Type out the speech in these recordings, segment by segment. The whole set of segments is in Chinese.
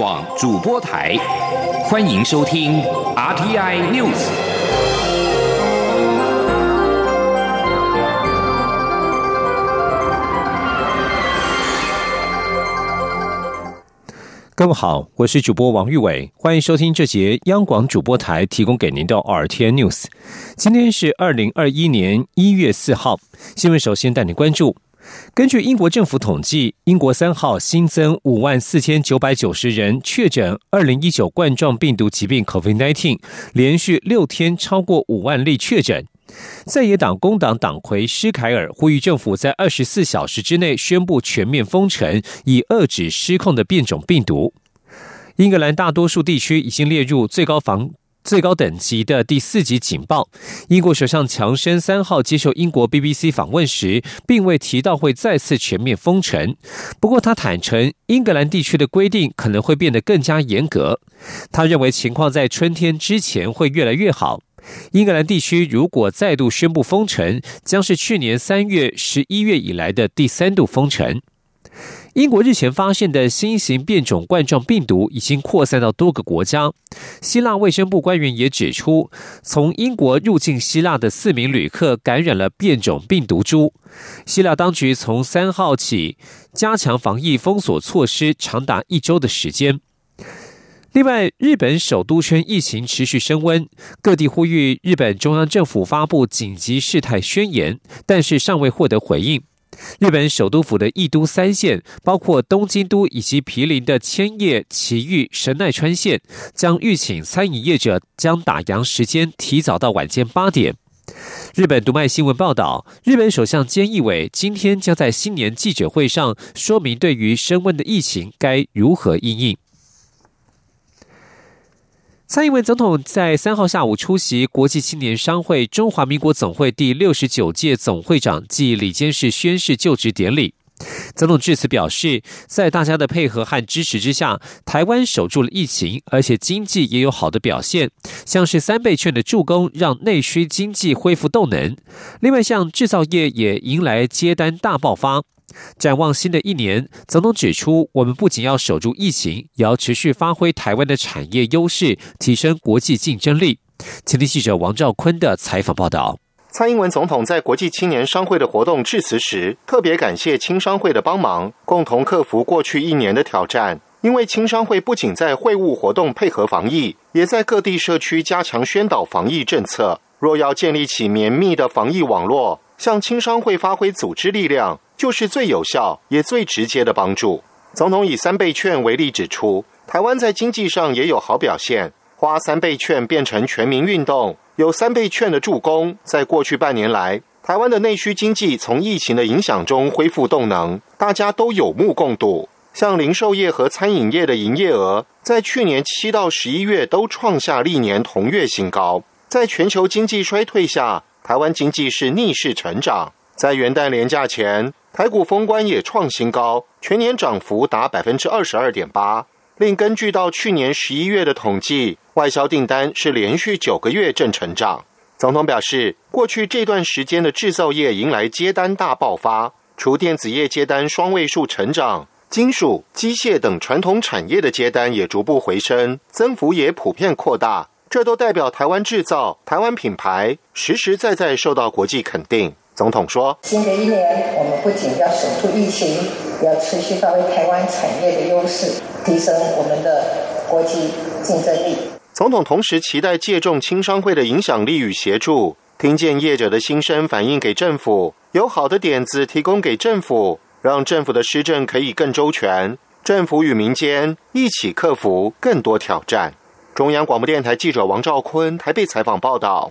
广主播台，欢迎收听 RTI News。各位好，我是主播王玉伟，欢迎收听这节央广主播台提供给您的 RTI News。今天是二零二一年一月四号，新闻首先带你关注。根据英国政府统计，英国三号新增五万四千九百九十人确诊二零一九冠状病毒疾病 （COVID-19），连续六天超过五万例确诊。在野党工党党魁施凯尔呼吁政府在二十四小时之内宣布全面封城，以遏制失控的变种病毒。英格兰大多数地区已经列入最高防。最高等级的第四级警报。英国首相强生三号接受英国 BBC 访问时，并未提到会再次全面封城。不过，他坦诚英格兰地区的规定可能会变得更加严格。他认为情况在春天之前会越来越好。英格兰地区如果再度宣布封城，将是去年三月、十一月以来的第三度封城。英国日前发现的新型变种冠状病毒已经扩散到多个国家。希腊卫生部官员也指出，从英国入境希腊的四名旅客感染了变种病毒株。希腊当局从三号起加强防疫封锁措施，长达一周的时间。另外，日本首都圈疫情持续升温，各地呼吁日本中央政府发布紧急事态宣言，但是尚未获得回应。日本首都府的义都三县，包括东京都以及毗邻的千叶、埼玉、神奈川县，将预请餐饮业者将打烊时间提早到晚间八点。日本读卖新闻报道，日本首相菅义伟今天将在新年记者会上说明对于升温的疫情该如何应应。蔡英文总统在三号下午出席国际青年商会中华民国总会第六十九届总会长暨理监事宣誓就职典礼。总统致辞表示，在大家的配合和支持之下，台湾守住了疫情，而且经济也有好的表现，像是三倍券的助攻，让内需经济恢复动能。另外，像制造业也迎来接单大爆发。展望新的一年，总统指出，我们不仅要守住疫情，也要持续发挥台湾的产业优势，提升国际竞争力。请听记者王兆坤的采访报道。蔡英文总统在国际青年商会的活动致辞时，特别感谢青商会的帮忙，共同克服过去一年的挑战。因为青商会不仅在会务活动配合防疫，也在各地社区加强宣导防疫政策。若要建立起绵密的防疫网络，向青商会发挥组织力量。就是最有效也最直接的帮助。总统以三倍券为例指出，台湾在经济上也有好表现，花三倍券变成全民运动，有三倍券的助攻。在过去半年来，台湾的内需经济从疫情的影响中恢复动能，大家都有目共睹。像零售业和餐饮业的营业额，在去年七到十一月都创下历年同月新高。在全球经济衰退下，台湾经济是逆势成长。在元旦连假前。台股封关也创新高，全年涨幅达百分之二十二点八。另根据到去年十一月的统计，外销订单是连续九个月正成长。总统表示，过去这段时间的制造业迎来接单大爆发，除电子业接单双位数成长，金属、机械等传统产业的接单也逐步回升，增幅也普遍扩大。这都代表台湾制造、台湾品牌实实在在受到国际肯定。总统说：“新的一年，我们不仅要守住疫情，要持续发挥台湾产业的优势，提升我们的国际竞争力。”总统同时期待借重青商会的影响力与协助，听见业者的心声，反映给政府，有好的点子提供给政府，让政府的施政可以更周全。政府与民间一起克服更多挑战。中央广播电台记者王兆坤台北采访报道。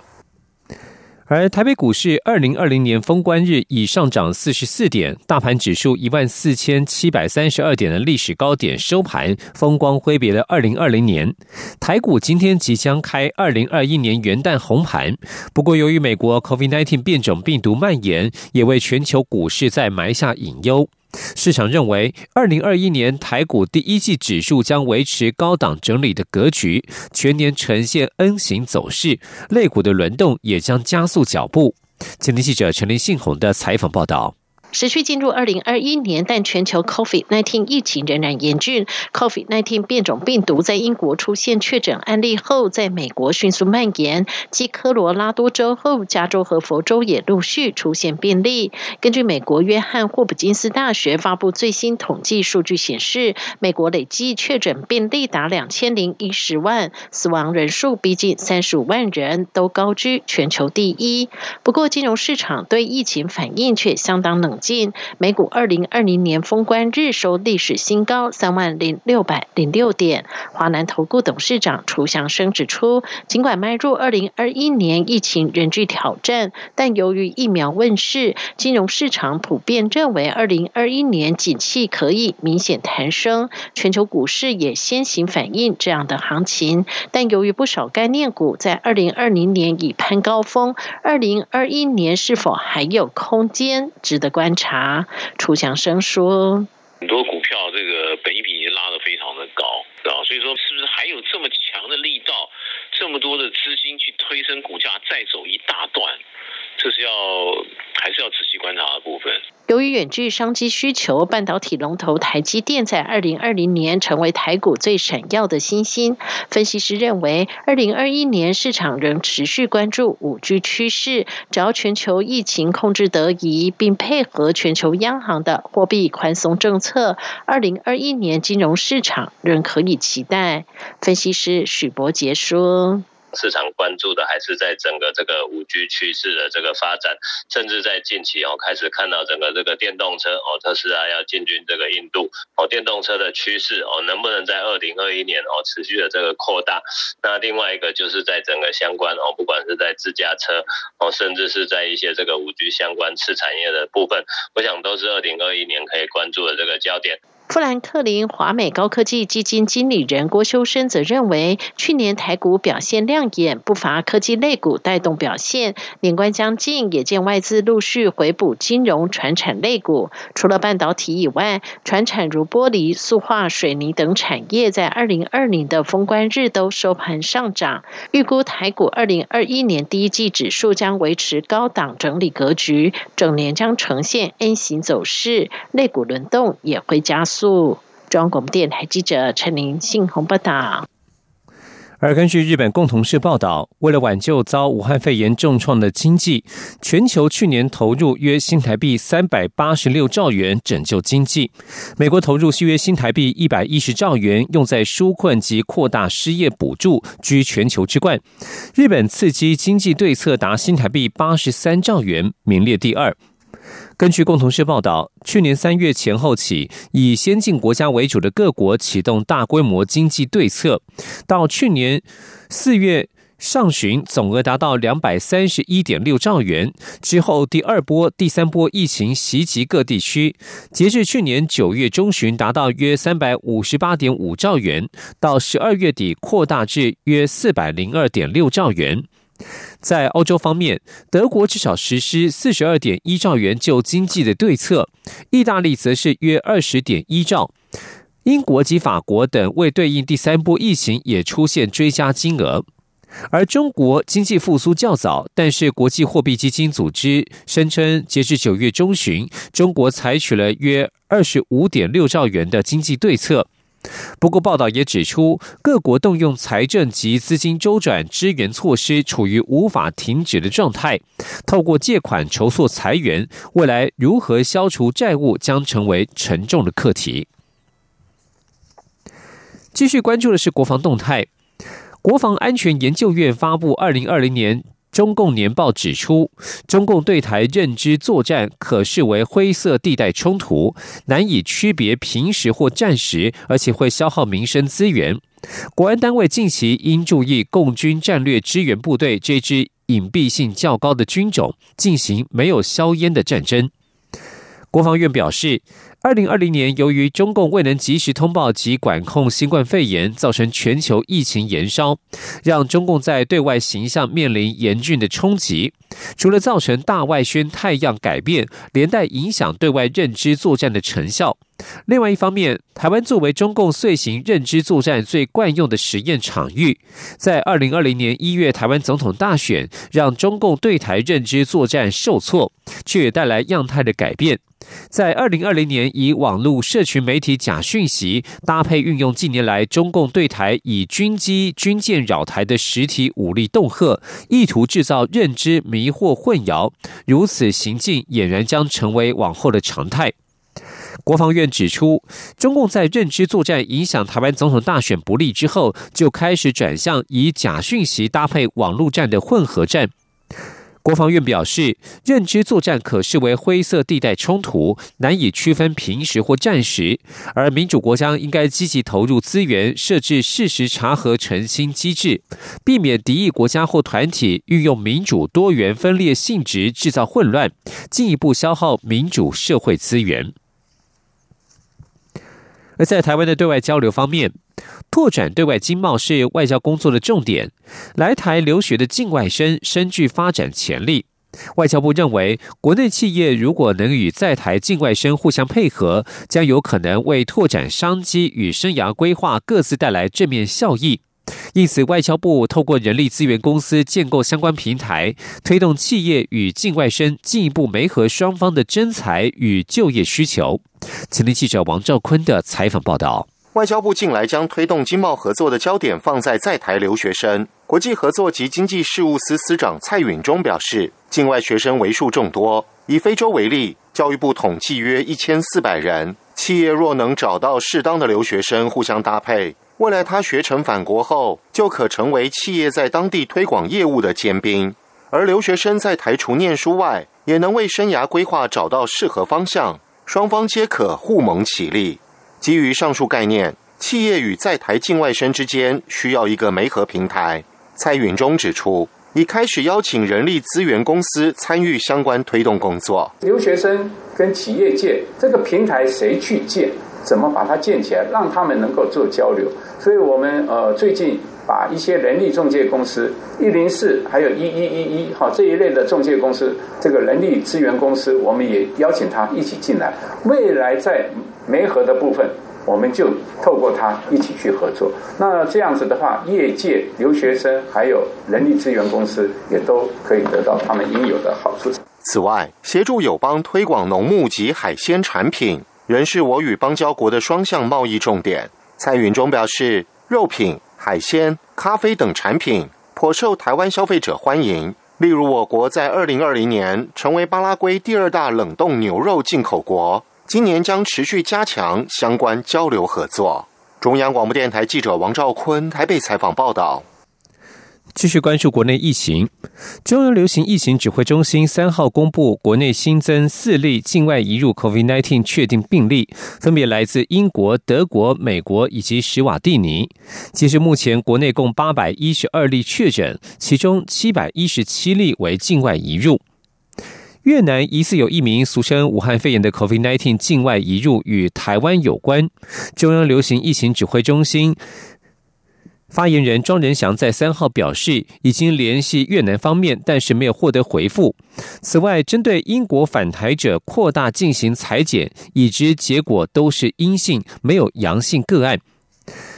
而台北股市二零二零年封关日已上涨四十四点，大盘指数一万四千七百三十二点的历史高点收盘，风光挥别了二零二零年。台股今天即将开二零二一年元旦红盘，不过由于美国 COVID-19 变种病毒蔓延，也为全球股市在埋下隐忧。市场认为，二零二一年台股第一季指数将维持高档整理的格局，全年呈现 N 型走势，类股的轮动也将加速脚步。前天记者陈林信宏的采访报道。持续进入二零二一年，但全球 COVID-19 疫情仍然严峻。COVID-19 变种病毒在英国出现确诊案例后，在美国迅速蔓延，继科罗拉多州后，加州和佛州也陆续出现病例。根据美国约翰霍普金斯大学发布最新统计数据显示，美国累计确诊病例达两千零一十万，死亡人数逼近三十五万人，都高居全球第一。不过，金融市场对疫情反应却相当冷。近美股二零二零年封关日收历史新高三万零六百零六点。华南投顾董事长楚祥生指出，尽管迈入二零二一年疫情仍具挑战，但由于疫苗问世，金融市场普遍认为二零二一年景气可以明显弹升。全球股市也先行反映这样的行情，但由于不少概念股在二零二零年已攀高峰，二零二一年是否还有空间，值得关。查，楚强生说：“很多股票这个本一比拉得非常的高，啊，所以说是不是还有这么强的力道，这么多的资金去推升股价，再走一大段？”这是要还是要仔细观察的部分。由于远距商机需求，半导体龙头台积电在二零二零年成为台股最闪耀的新星。分析师认为，二零二一年市场仍持续关注五 G 趋势，只要全球疫情控制得宜，并配合全球央行的货币宽松政策，二零二一年金融市场仍可以期待。分析师许博杰说。市场关注的还是在整个这个五 G 趋势的这个发展，甚至在近期哦开始看到整个这个电动车哦，特斯拉要进军这个印度哦，电动车的趋势哦，能不能在二零二一年哦持续的这个扩大？那另外一个就是在整个相关哦，不管是在自驾车哦，甚至是在一些这个五 G 相关次产业的部分，我想都是二零二一年可以关注的这个焦点。富兰克林华美高科技基金经理人郭修生则认为，去年台股表现亮眼，不乏科技类股带动表现。年关将近，也见外资陆续回补金融、传产类股。除了半导体以外，传产如玻璃、塑化、水泥等产业，在二零二零的封关日都收盘上涨。预估台股二零二一年第一季指数将维持高档整理格局，整年将呈现 N 型走势，类股轮动也会加速。中央广电台记者陈林信鸿报道。而根据日本共同社报道，为了挽救遭武汉肺炎重创的经济，全球去年投入约新台币三百八十六兆元拯救经济。美国投入约新台币一百一十兆元用在纾困及扩大失业补助，居全球之冠。日本刺激经济对策达新台币八十三兆元，名列第二。根据共同社报道，去年三月前后起，以先进国家为主的各国启动大规模经济对策，到去年四月上旬，总额达到两百三十一点六兆元。之后，第二波、第三波疫情袭击各地区，截至去年九月中旬，达到约三百五十八点五兆元，到十二月底扩大至约四百零二点六兆元。在欧洲方面，德国至少实施四十二点一兆元救经济的对策，意大利则是约二十点一兆，英国及法国等为对应第三波疫情也出现追加金额。而中国经济复苏较早，但是国际货币基金组织声称，截至九月中旬，中国采取了约二十五点六兆元的经济对策。不过，报道也指出，各国动用财政及资金周转支援措施处于无法停止的状态。透过借款筹措财源，未来如何消除债务将成为沉重的课题。继续关注的是国防动态，国防安全研究院发布二零二零年。中共年报指出，中共对台认知作战可视为灰色地带冲突，难以区别平时或战时，而且会消耗民生资源。国安单位近期应注意共军战略支援部队这支隐蔽性较高的军种，进行没有硝烟的战争。国防院表示。二零二零年，由于中共未能及时通报及管控新冠肺炎，造成全球疫情延烧，让中共在对外形象面临严峻的冲击。除了造成大外宣太阳改变，连带影响对外认知作战的成效。另外一方面，台湾作为中共遂行认知作战最惯用的实验场域，在二零二零年一月台湾总统大选，让中共对台认知作战受挫，却也带来样态的改变。在二零二零年以网络社群媒体假讯息搭配运用近年来中共对台以军机、军舰扰台的实体武力恫吓，意图制造认知迷惑混淆，如此行径俨然将成为往后的常态。国防院指出，中共在认知作战影响台湾总统大选不利之后，就开始转向以假讯息搭配网络战的混合战。国防院表示，认知作战可视为灰色地带冲突，难以区分平时或战时。而民主国家应该积极投入资源，设置事实查核澄清机制，避免敌意国家或团体运用民主多元分裂性质制造混乱，进一步消耗民主社会资源。而在台湾的对外交流方面，拓展对外经贸是外交工作的重点。来台留学的境外生深具发展潜力。外交部认为，国内企业如果能与在台境外生互相配合，将有可能为拓展商机与生涯规划各自带来正面效益。因此，外交部透过人力资源公司建构相关平台，推动企业与境外生进一步媒合双方的真才与就业需求。前天记者王兆坤的采访报道：外交部近来将推动经贸合作的焦点放在在台留学生。国际合作及经济事务司司长蔡允中表示，境外学生为数众多。以非洲为例，教育部统计约一千四百人。企业若能找到适当的留学生互相搭配。未来他学成返国后，就可成为企业在当地推广业务的尖兵。而留学生在台除念书外，也能为生涯规划找到适合方向，双方皆可互蒙其利。基于上述概念，企业与在台境外生之间需要一个媒合平台。蔡允中指出，已开始邀请人力资源公司参与相关推动工作。留学生跟企业界这个平台谁去建？怎么把它建起来，让他们能够做交流？所以我们呃最近把一些人力中介公司一零四还有一一一一哈这一类的中介公司，这个人力资源公司，我们也邀请他一起进来。未来在媒合的部分，我们就透过他一起去合作。那这样子的话，业界留学生还有人力资源公司也都可以得到他们应有的好处。此外，协助友邦推广农牧及海鲜产品。仍是我与邦交国的双向贸易重点。蔡云中表示，肉品、海鲜、咖啡等产品颇受台湾消费者欢迎。例如，我国在二零二零年成为巴拉圭第二大冷冻牛肉进口国，今年将持续加强相关交流合作。中央广播电台记者王兆坤台北采访报道。继续关注国内疫情，中央流行疫情指挥中心三号公布，国内新增四例境外移入 COVID-19 确定病例，分别来自英国、德国、美国以及史瓦蒂尼。截至目前，国内共八百一十二例确诊，其中七百一十七例为境外移入。越南疑似有一名俗称武汉肺炎的 COVID-19 境外移入与台湾有关，中央流行疫情指挥中心。发言人庄仁祥在三号表示，已经联系越南方面，但是没有获得回复。此外，针对英国返台者扩大进行裁剪，已知结果都是阴性，没有阳性个案。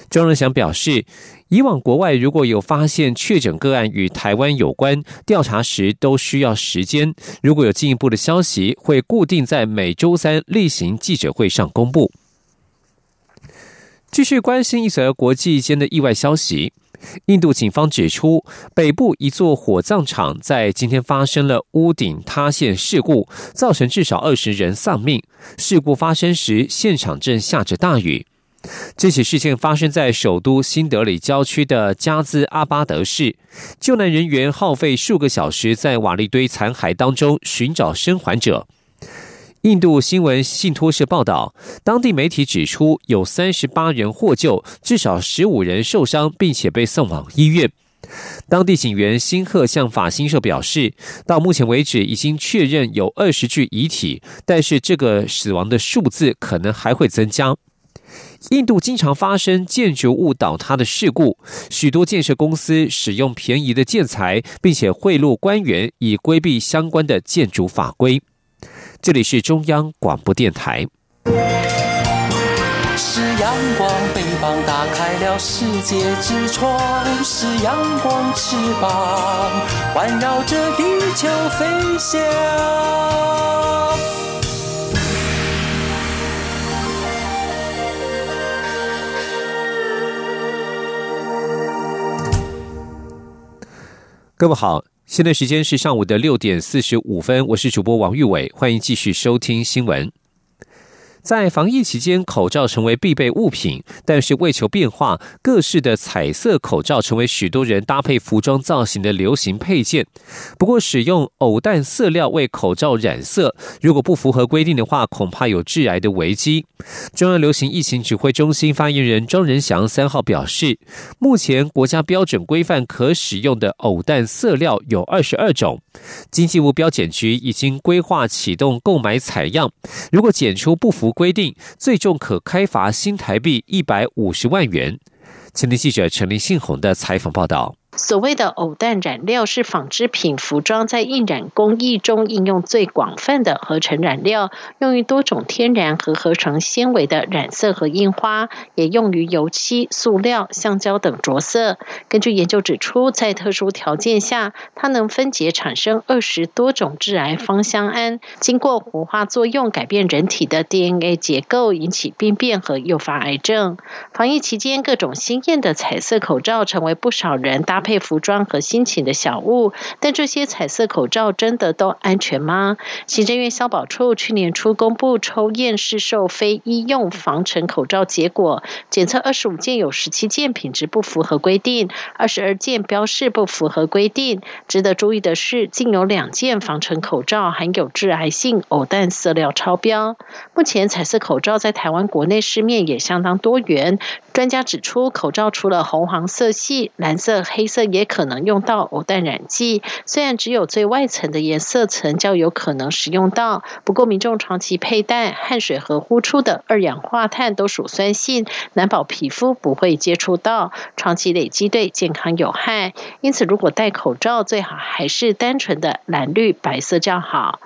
庄仁祥表示，以往国外如果有发现确诊个案与台湾有关，调查时都需要时间。如果有进一步的消息，会固定在每周三例行记者会上公布。继续关心一则国际间的意外消息。印度警方指出，北部一座火葬场在今天发生了屋顶塌陷事故，造成至少二十人丧命。事故发生时，现场正下着大雨。这起事件发生在首都新德里郊区的加兹阿巴德市，救难人员耗费数个小时，在瓦砾堆残骸当中寻找生还者。印度新闻信托社报道，当地媒体指出，有三十八人获救，至少十五人受伤，并且被送往医院。当地警员辛赫向法新社表示，到目前为止已经确认有二十具遗体，但是这个死亡的数字可能还会增加。印度经常发生建筑物倒塌的事故，许多建设公司使用便宜的建材，并且贿赂官员，以规避相关的建筑法规。这里是中央广播电台。是阳光，翅膀打开了世界之窗；是阳光，翅膀环绕着地球飞翔。各位好，现在时间是上午的六点四十五分，我是主播王玉伟，欢迎继续收听新闻。在防疫期间，口罩成为必备物品。但是为求变化，各式的彩色口罩成为许多人搭配服装造型的流行配件。不过，使用偶氮色料为口罩染色，如果不符合规定的话，恐怕有致癌的危机。中央流行疫情指挥中心发言人庄仁祥三号表示，目前国家标准规范可使用的偶氮色料有二十二种，经济部标检局已经规划启动购买采样，如果检出不符。规定最重可开罚新台币一百五十万元。前天记者陈林信宏的采访报道。所谓的偶氮染料是纺织品、服装在印染工艺中应用最广泛的合成染料，用于多种天然和合成纤维的染色和印花，也用于油漆、塑料、橡胶等着色。根据研究指出，在特殊条件下，它能分解产生二十多种致癌芳香胺，经过活化作用改变人体的 DNA 结构，引起病变和诱发癌症。防疫期间，各种鲜艳的彩色口罩成为不少人搭。配服装和心情的小物，但这些彩色口罩真的都安全吗？行政院消保处去年初公布抽验市售非医用防尘口罩结果，检测二十五件，有十七件品质不符合规定，二十二件标示不符合规定。值得注意的是，竟有两件防尘口罩含有致癌性偶氮色料超标。目前彩色口罩在台湾国内市面也相当多元。专家指出，口罩除了红黄色系、蓝色、黑色，也可能用到偶氮染剂。虽然只有最外层的颜色层较有可能使用到，不过民众长期佩戴，汗水和呼出的二氧化碳都属酸性，难保皮肤不会接触到，长期累积对健康有害。因此，如果戴口罩，最好还是单纯的蓝绿白色较好。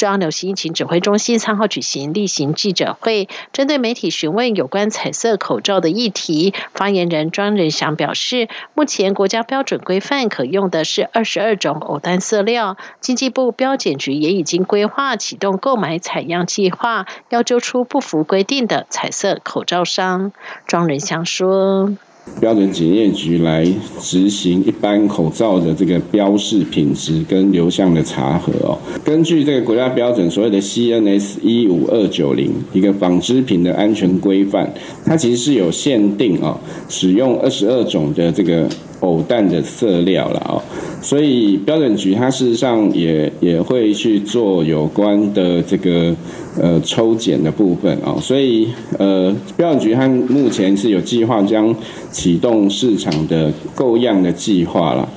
中央流行疫情指挥中心三号举行例行记者会，针对媒体询问有关彩色口罩的议题，发言人庄仁祥表示，目前国家标准规范可用的是二十二种偶氮色料，经济部标检局也已经规划启动购买采样计划，要揪出不符规定的彩色口罩商。庄仁祥说。标准检验局来执行一般口罩的这个标示品质跟流向的查核哦。根据这个国家标准所谓的 CNS 一五二九零一个纺织品的安全规范，它其实是有限定哦，使用二十二种的这个。偶氮的色料了哦，所以标准局它事实上也也会去做有关的这个呃抽检的部分啊，所以呃标准局它目前是有计划将启动市场的购样的计划了。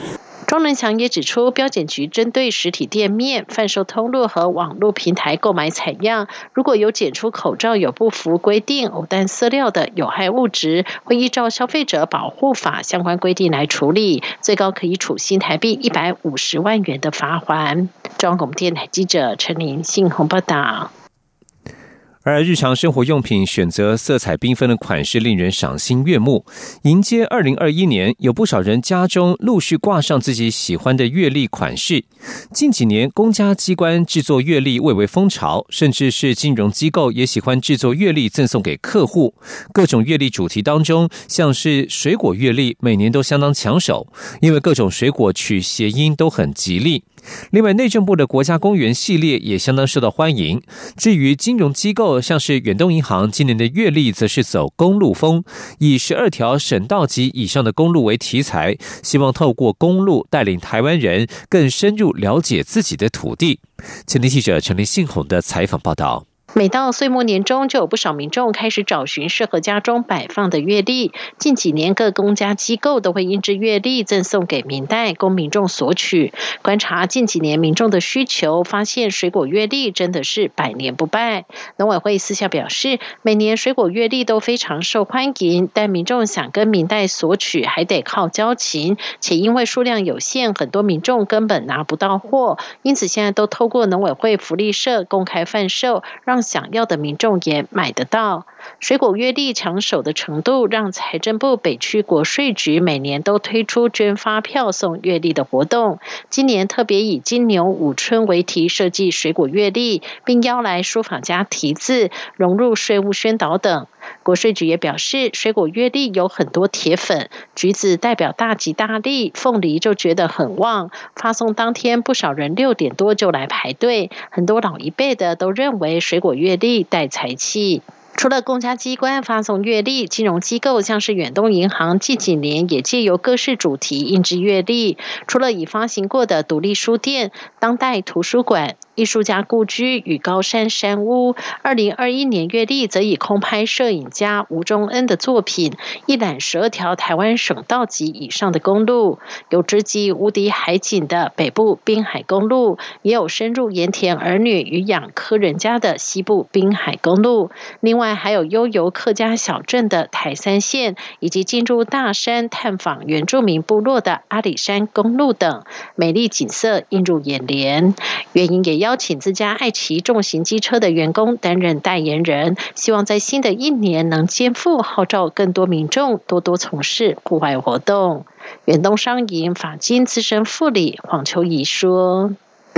庄仁强也指出，标检局针对实体店面、贩售通路和网络平台购买采样，如果有检出口罩有不符规定偶氮色料的有害物质，会依照消费者保护法相关规定来处理，最高可以处新台币一百五十万元的罚款。中央广播电台记者陈琳信鸿报道。而日常生活用品选择色彩缤纷的款式，令人赏心悦目。迎接二零二一年，有不少人家中陆续挂上自己喜欢的月历款式。近几年，公家机关制作月历蔚为风潮，甚至是金融机构也喜欢制作月历赠送给客户。各种月历主题当中，像是水果月历，每年都相当抢手，因为各种水果取谐音都很吉利。另外，内政部的国家公园系列也相当受到欢迎。至于金融机构，像是远东银行今年的月历，则是走公路风，以十二条省道级以上的公路为题材，希望透过公路带领台湾人更深入了解自己的土地。前天记者陈林信宏的采访报道。每到岁末年终，就有不少民众开始找寻适合家中摆放的月历。近几年，各公家机构都会印制月历赠送给民代，供民众索取。观察近几年民众的需求，发现水果月历真的是百年不败。农委会私下表示，每年水果月历都非常受欢迎，但民众想跟民代索取，还得靠交情，且因为数量有限，很多民众根本拿不到货。因此，现在都透过农委会福利社公开贩售，让想要的民众也买得到。水果月历抢手的程度，让财政部北区国税局每年都推出捐发票送月历的活动。今年特别以金牛五春为题设计水果月历，并邀来书法家题字，融入税务宣导等。国税局也表示，水果月历有很多铁粉，橘子代表大吉大利，凤梨就觉得很旺。发送当天，不少人六点多就来排队，很多老一辈的都认为水果月历带财气。除了公家机关发送月历，金融机构像是远东银行近几年也借由各式主题印制月历。除了已发行过的独立书店、当代图书馆。艺术家故居与高山山屋，二零二一年月历则以空拍摄影家吴忠恩的作品，一览十二条台湾省道级以上的公路，有直击无敌海景的北部滨海公路，也有深入盐田儿女与养科人家的西部滨海公路，另外还有悠游客家小镇的台三线，以及进入大山探访原住民部落的阿里山公路等，美丽景色映入眼帘。原因也。邀请自家爱骑重型机车的员工担任代言人，希望在新的一年能肩负号召更多民众多多从事户外活动。远东商银法金资深副理黄秋怡说。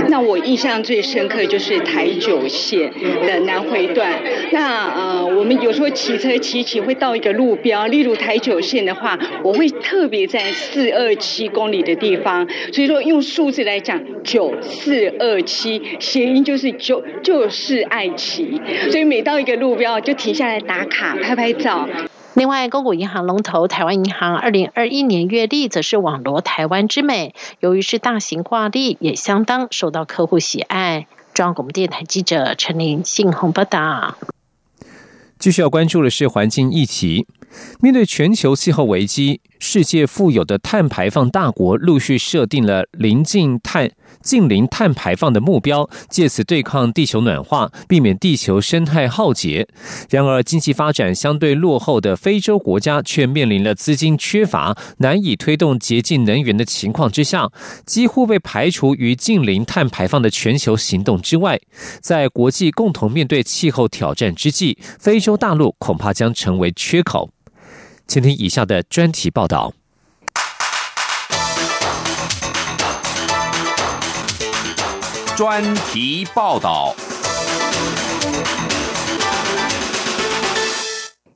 那我印象最深刻就是台九线的南回段。那呃，我们有时候骑车骑骑会到一个路标，例如台九线的话，我会特别在四二七公里的地方。所以说用数字来讲，九四二七，谐音就是就就是爱骑。所以每到一个路标就停下来打卡拍拍照。另外，公股银行龙头台湾银行二零二一年月历则是网罗台湾之美，由于是大型挂历，也相当受到客户喜爱。中央广播电台记者陈琳信鸿报道。继续要关注的是环境议题，面对全球气候危机。世界富有的碳排放大国陆续设定了临近碳、近零碳排放的目标，借此对抗地球暖化，避免地球生态浩劫。然而，经济发展相对落后的非洲国家却面临了资金缺乏、难以推动洁净能源的情况之下，几乎被排除于近零碳排放的全球行动之外。在国际共同面对气候挑战之际，非洲大陆恐怕将成为缺口。请听以下的专题报道。专题报道。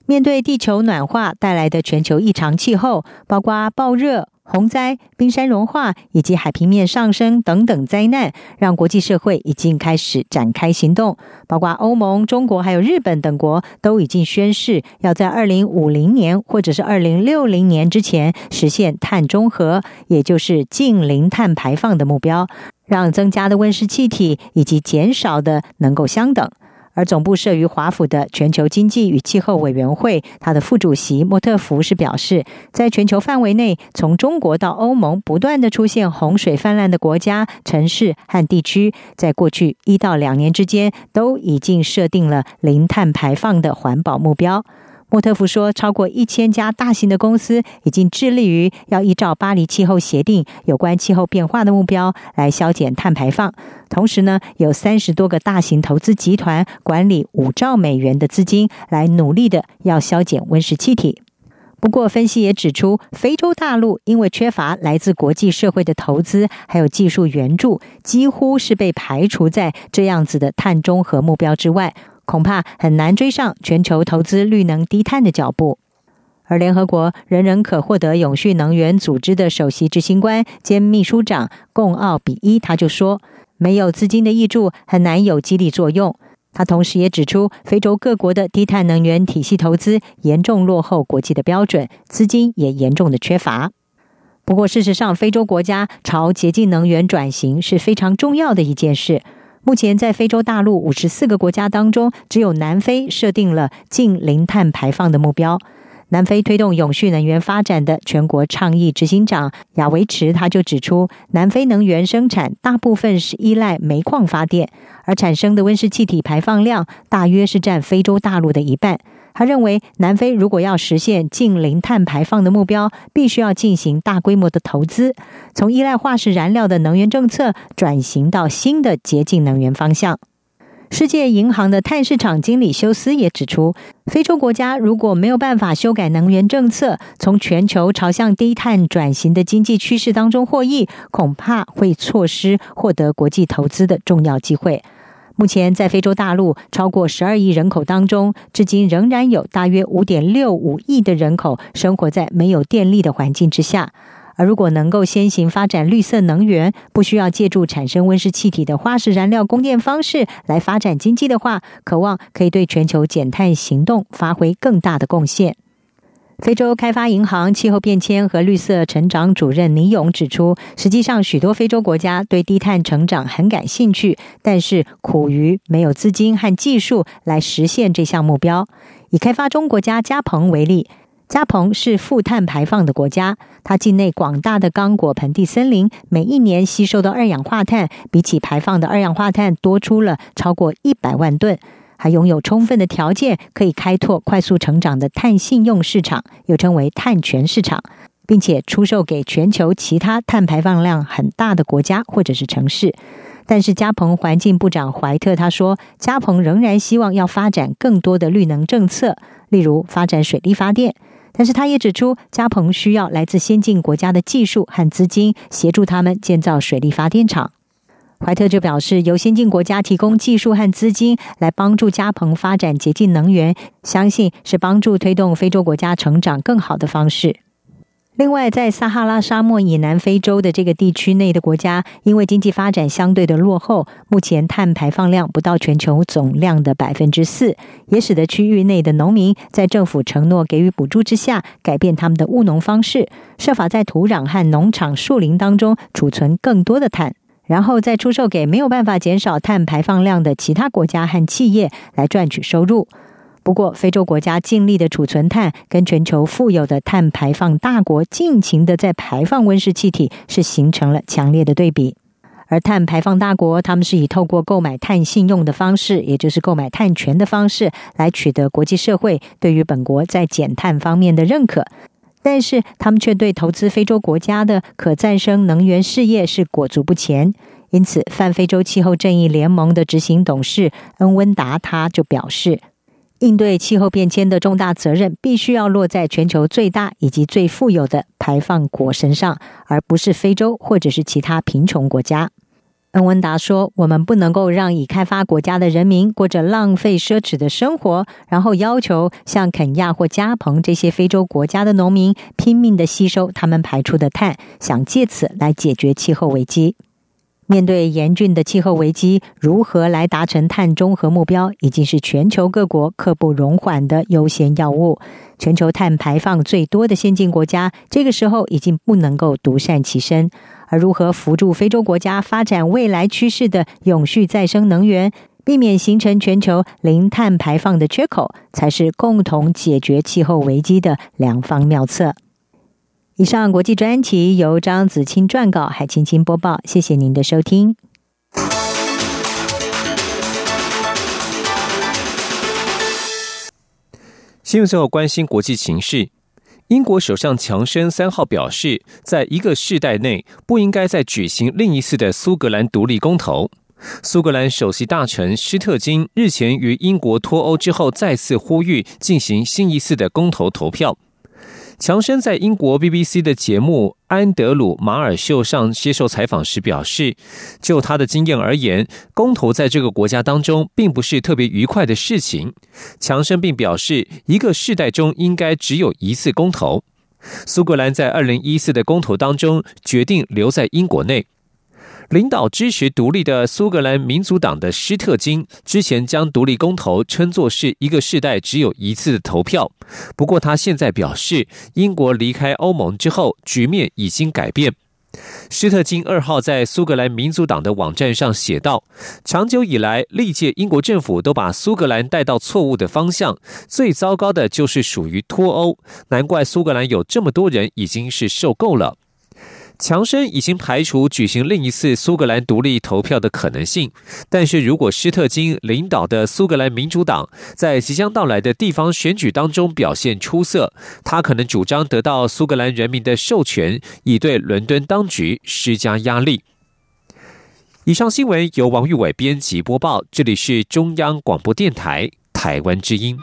面对地球暖化带来的全球异常气候，包括暴热。洪灾、冰山融化以及海平面上升等等灾难，让国际社会已经开始展开行动。包括欧盟、中国还有日本等国都已经宣誓，要在二零五零年或者是二零六零年之前实现碳中和，也就是近零碳排放的目标，让增加的温室气体以及减少的能够相等。而总部设于华府的全球经济与气候委员会，它的副主席莫特福是表示，在全球范围内，从中国到欧盟，不断的出现洪水泛滥的国家、城市和地区，在过去一到两年之间，都已经设定了零碳排放的环保目标。莫特福说，超过一千家大型的公司已经致力于要依照巴黎气候协定有关气候变化的目标来削减碳排放。同时呢，有三十多个大型投资集团管理五兆美元的资金，来努力的要削减温室气体。不过，分析也指出，非洲大陆因为缺乏来自国际社会的投资，还有技术援助，几乎是被排除在这样子的碳中和目标之外。恐怕很难追上全球投资绿能低碳的脚步。而联合国人人可获得永续能源组织的首席执行官兼秘书长贡奥比伊他就说：“没有资金的益助，很难有激励作用。”他同时也指出，非洲各国的低碳能源体系投资严重落后国际的标准，资金也严重的缺乏。不过，事实上，非洲国家朝洁净能源转型是非常重要的一件事。目前，在非洲大陆五十四个国家当中，只有南非设定了近零碳排放的目标。南非推动永续能源发展的全国倡议执行长亚维池他就指出，南非能源生产大部分是依赖煤矿发电，而产生的温室气体排放量大约是占非洲大陆的一半。他认为，南非如果要实现近零碳排放的目标，必须要进行大规模的投资，从依赖化石燃料的能源政策转型到新的洁净能源方向。世界银行的碳市场经理休斯也指出，非洲国家如果没有办法修改能源政策，从全球朝向低碳转型的经济趋势当中获益，恐怕会错失获得国际投资的重要机会。目前在非洲大陆超过十二亿人口当中，至今仍然有大约五点六五亿的人口生活在没有电力的环境之下。而如果能够先行发展绿色能源，不需要借助产生温室气体的化石燃料供电方式来发展经济的话，渴望可以对全球减碳行动发挥更大的贡献。非洲开发银行气候变迁和绿色成长主任尼勇指出，实际上许多非洲国家对低碳成长很感兴趣，但是苦于没有资金和技术来实现这项目标。以开发中国家加蓬为例，加蓬是负碳排放的国家，它境内广大的刚果盆地森林每一年吸收的二氧化碳，比起排放的二氧化碳多出了超过一百万吨。还拥有充分的条件，可以开拓快速成长的碳信用市场，又称为碳权市场，并且出售给全球其他碳排放量很大的国家或者是城市。但是，加蓬环境部长怀特他说，加蓬仍然希望要发展更多的绿能政策，例如发展水力发电。但是，他也指出，加蓬需要来自先进国家的技术和资金，协助他们建造水力发电厂。怀特就表示，由先进国家提供技术和资金来帮助加蓬发展洁净能源，相信是帮助推动非洲国家成长更好的方式。另外，在撒哈拉沙漠以南非洲的这个地区内的国家，因为经济发展相对的落后，目前碳排放量不到全球总量的百分之四，也使得区域内的农民在政府承诺给予补助之下，改变他们的务农方式，设法在土壤和农场树林当中储存更多的碳。然后再出售给没有办法减少碳排放量的其他国家和企业来赚取收入。不过，非洲国家尽力的储存碳，跟全球富有的碳排放大国尽情的在排放温室气体，是形成了强烈的对比。而碳排放大国，他们是以透过购买碳信用的方式，也就是购买碳权的方式，来取得国际社会对于本国在减碳方面的认可。但是他们却对投资非洲国家的可再生能源事业是裹足不前，因此泛非洲气候正义联盟的执行董事恩温达他就表示，应对气候变迁的重大责任必须要落在全球最大以及最富有的排放国身上，而不是非洲或者是其他贫穷国家。恩文达说：“我们不能够让已开发国家的人民过着浪费奢侈的生活，然后要求像肯亚或加蓬这些非洲国家的农民拼命的吸收他们排出的碳，想借此来解决气候危机。面对严峻的气候危机，如何来达成碳中和目标，已经是全球各国刻不容缓的优先要务。全球碳排放最多的先进国家，这个时候已经不能够独善其身。”而如何扶助非洲国家发展未来趋势的永续再生能源，避免形成全球零碳排放的缺口，才是共同解决气候危机的良方妙策。以上国际专题由张子清撰稿，海青青播报。谢谢您的收听。新闻最后关心国际情势。英国首相强生三号表示，在一个世代内不应该再举行另一次的苏格兰独立公投。苏格兰首席大臣施特金日前于英国脱欧之后，再次呼吁进行新一次的公投投票。强生在英国 BBC 的节目《安德鲁马尔秀》上接受采访时表示，就他的经验而言，公投在这个国家当中并不是特别愉快的事情。强生并表示，一个世代中应该只有一次公投。苏格兰在二零一四的公投当中决定留在英国内。领导支持独立的苏格兰民族党的施特金之前将独立公投称作是一个世代只有一次的投票，不过他现在表示，英国离开欧盟之后，局面已经改变。施特金二号在苏格兰民族党的网站上写道：“长久以来，历届英国政府都把苏格兰带到错误的方向，最糟糕的就是属于脱欧。难怪苏格兰有这么多人已经是受够了。”强生已经排除举行另一次苏格兰独立投票的可能性，但是如果施特金领导的苏格兰民主党在即将到来的地方选举当中表现出色，他可能主张得到苏格兰人民的授权，以对伦敦当局施加压力。以上新闻由王玉伟编辑播报，这里是中央广播电台台湾之音。